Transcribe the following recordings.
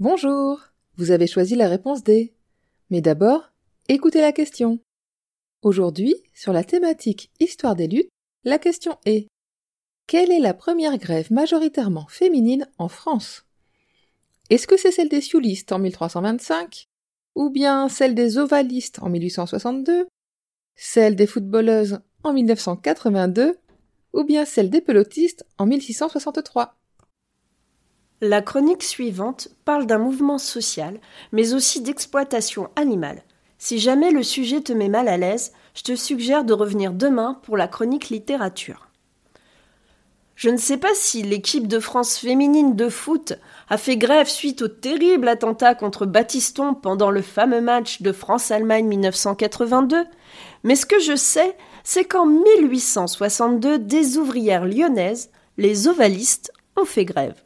Bonjour, vous avez choisi la réponse D. Mais d'abord, écoutez la question. Aujourd'hui, sur la thématique Histoire des luttes, la question est Quelle est la première grève majoritairement féminine en France? Est-ce que c'est celle des sioullistes en 1325 Ou bien celle des ovalistes en 1862 Celle des footballeuses en 1982 Ou bien celle des pelotistes en 1663 La chronique suivante parle d'un mouvement social, mais aussi d'exploitation animale. Si jamais le sujet te met mal à l'aise, je te suggère de revenir demain pour la chronique littérature. Je ne sais pas si l'équipe de France féminine de foot a fait grève suite au terrible attentat contre Battiston pendant le fameux match de France-Allemagne 1982, mais ce que je sais, c'est qu'en 1862, des ouvrières lyonnaises, les ovalistes, ont fait grève.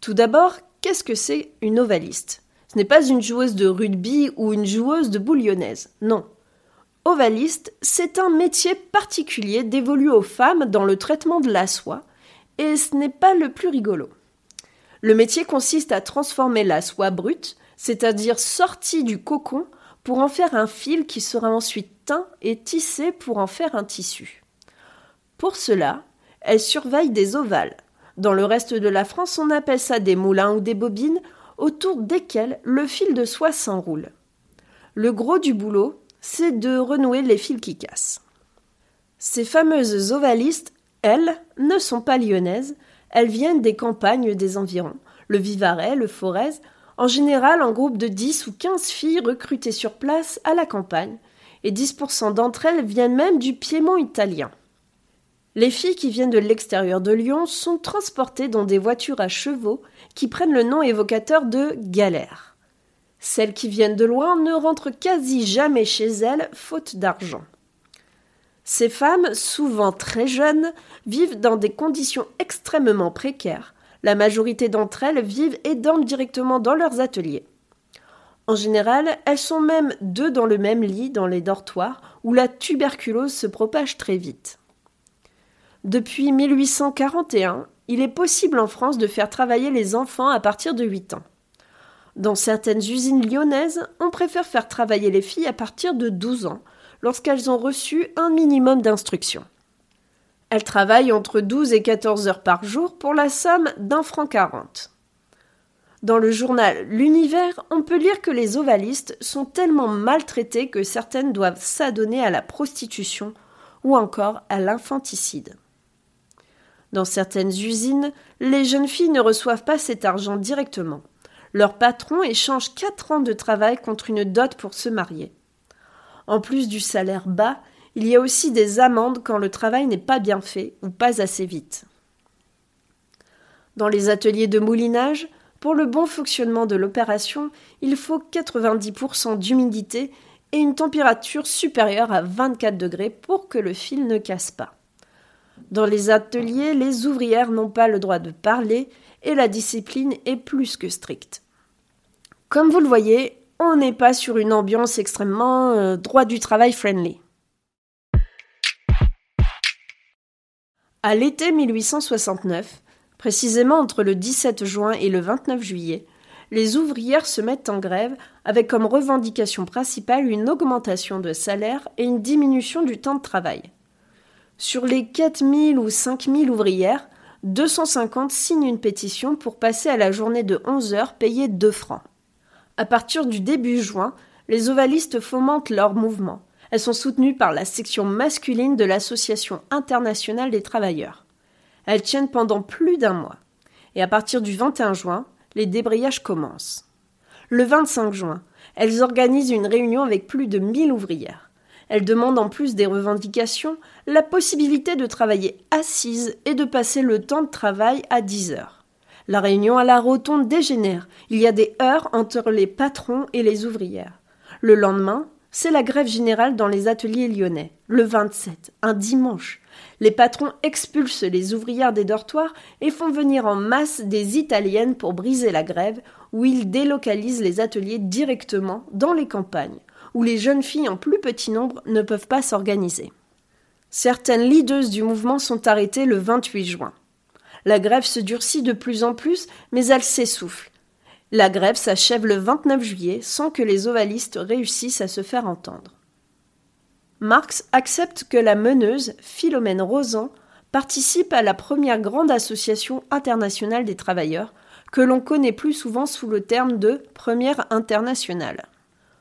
Tout d'abord, qu'est-ce que c'est une ovaliste? Ce n'est pas une joueuse de rugby ou une joueuse de boule lyonnaise, non. Ovaliste, c'est un métier particulier dévolu aux femmes dans le traitement de la soie, et ce n'est pas le plus rigolo. Le métier consiste à transformer la soie brute, c'est-à-dire sortie du cocon, pour en faire un fil qui sera ensuite teint et tissé pour en faire un tissu. Pour cela, elle surveille des ovales. Dans le reste de la France, on appelle ça des moulins ou des bobines, autour desquelles le fil de soie s'enroule. Le gros du boulot, c'est de renouer les fils qui cassent. Ces fameuses ovalistes, elles, ne sont pas lyonnaises, elles viennent des campagnes des environs, le Vivarais, le Forez, en général en groupe de 10 ou 15 filles recrutées sur place à la campagne, et 10% d'entre elles viennent même du Piémont italien. Les filles qui viennent de l'extérieur de Lyon sont transportées dans des voitures à chevaux qui prennent le nom évocateur de galère. Celles qui viennent de loin ne rentrent quasi jamais chez elles, faute d'argent. Ces femmes, souvent très jeunes, vivent dans des conditions extrêmement précaires. La majorité d'entre elles vivent et dorment directement dans leurs ateliers. En général, elles sont même deux dans le même lit dans les dortoirs où la tuberculose se propage très vite. Depuis 1841, il est possible en France de faire travailler les enfants à partir de 8 ans. Dans certaines usines lyonnaises, on préfère faire travailler les filles à partir de 12 ans, lorsqu'elles ont reçu un minimum d'instruction. Elles travaillent entre 12 et 14 heures par jour pour la somme d'un franc quarante. Dans le journal L'Univers, on peut lire que les ovalistes sont tellement maltraitées que certaines doivent s'adonner à la prostitution ou encore à l'infanticide. Dans certaines usines, les jeunes filles ne reçoivent pas cet argent directement. Leur patron échange quatre ans de travail contre une dot pour se marier. En plus du salaire bas, il y a aussi des amendes quand le travail n'est pas bien fait ou pas assez vite. Dans les ateliers de moulinage, pour le bon fonctionnement de l'opération, il faut 90% d'humidité et une température supérieure à 24 degrés pour que le fil ne casse pas. Dans les ateliers, les ouvrières n'ont pas le droit de parler et la discipline est plus que stricte. Comme vous le voyez, on n'est pas sur une ambiance extrêmement euh, droit du travail friendly. À l'été 1869, précisément entre le 17 juin et le 29 juillet, les ouvrières se mettent en grève avec comme revendication principale une augmentation de salaire et une diminution du temps de travail. Sur les 4000 ou 5000 ouvrières, 250 signent une pétition pour passer à la journée de 11 heures payée 2 francs. À partir du début juin, les ovalistes fomentent leur mouvement. Elles sont soutenues par la section masculine de l'Association internationale des travailleurs. Elles tiennent pendant plus d'un mois. Et à partir du 21 juin, les débrayages commencent. Le 25 juin, elles organisent une réunion avec plus de 1000 ouvrières. Elles demandent en plus des revendications la possibilité de travailler assise et de passer le temps de travail à 10 heures. La réunion à la rotonde dégénère. Il y a des heures entre les patrons et les ouvrières. Le lendemain, c'est la grève générale dans les ateliers lyonnais, le 27, un dimanche. Les patrons expulsent les ouvrières des dortoirs et font venir en masse des Italiennes pour briser la grève, où ils délocalisent les ateliers directement dans les campagnes, où les jeunes filles en plus petit nombre ne peuvent pas s'organiser. Certaines leaders du mouvement sont arrêtées le 28 juin. La grève se durcit de plus en plus, mais elle s'essouffle. La grève s'achève le 29 juillet sans que les ovalistes réussissent à se faire entendre. Marx accepte que la meneuse, Philomène Rosan, participe à la première grande association internationale des travailleurs, que l'on connaît plus souvent sous le terme de Première internationale.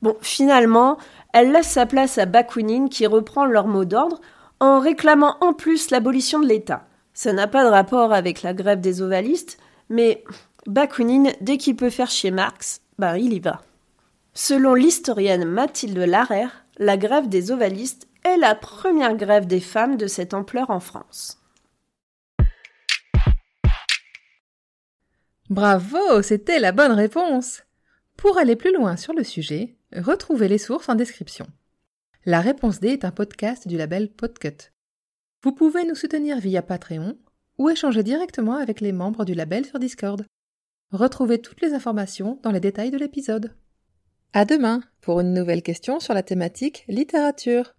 Bon, finalement, elle laisse sa place à Bakounine qui reprend leur mot d'ordre en réclamant en plus l'abolition de l'État. Ça n'a pas de rapport avec la grève des ovalistes, mais Bakounine, dès qu'il peut faire chez Marx, ben il y va. Selon l'historienne Mathilde Larère, la grève des ovalistes est la première grève des femmes de cette ampleur en France. Bravo, c'était la bonne réponse. Pour aller plus loin sur le sujet, retrouvez les sources en description. La réponse D est un podcast du label Podcut. Vous pouvez nous soutenir via Patreon ou échanger directement avec les membres du label sur Discord. Retrouvez toutes les informations dans les détails de l'épisode. À demain pour une nouvelle question sur la thématique littérature.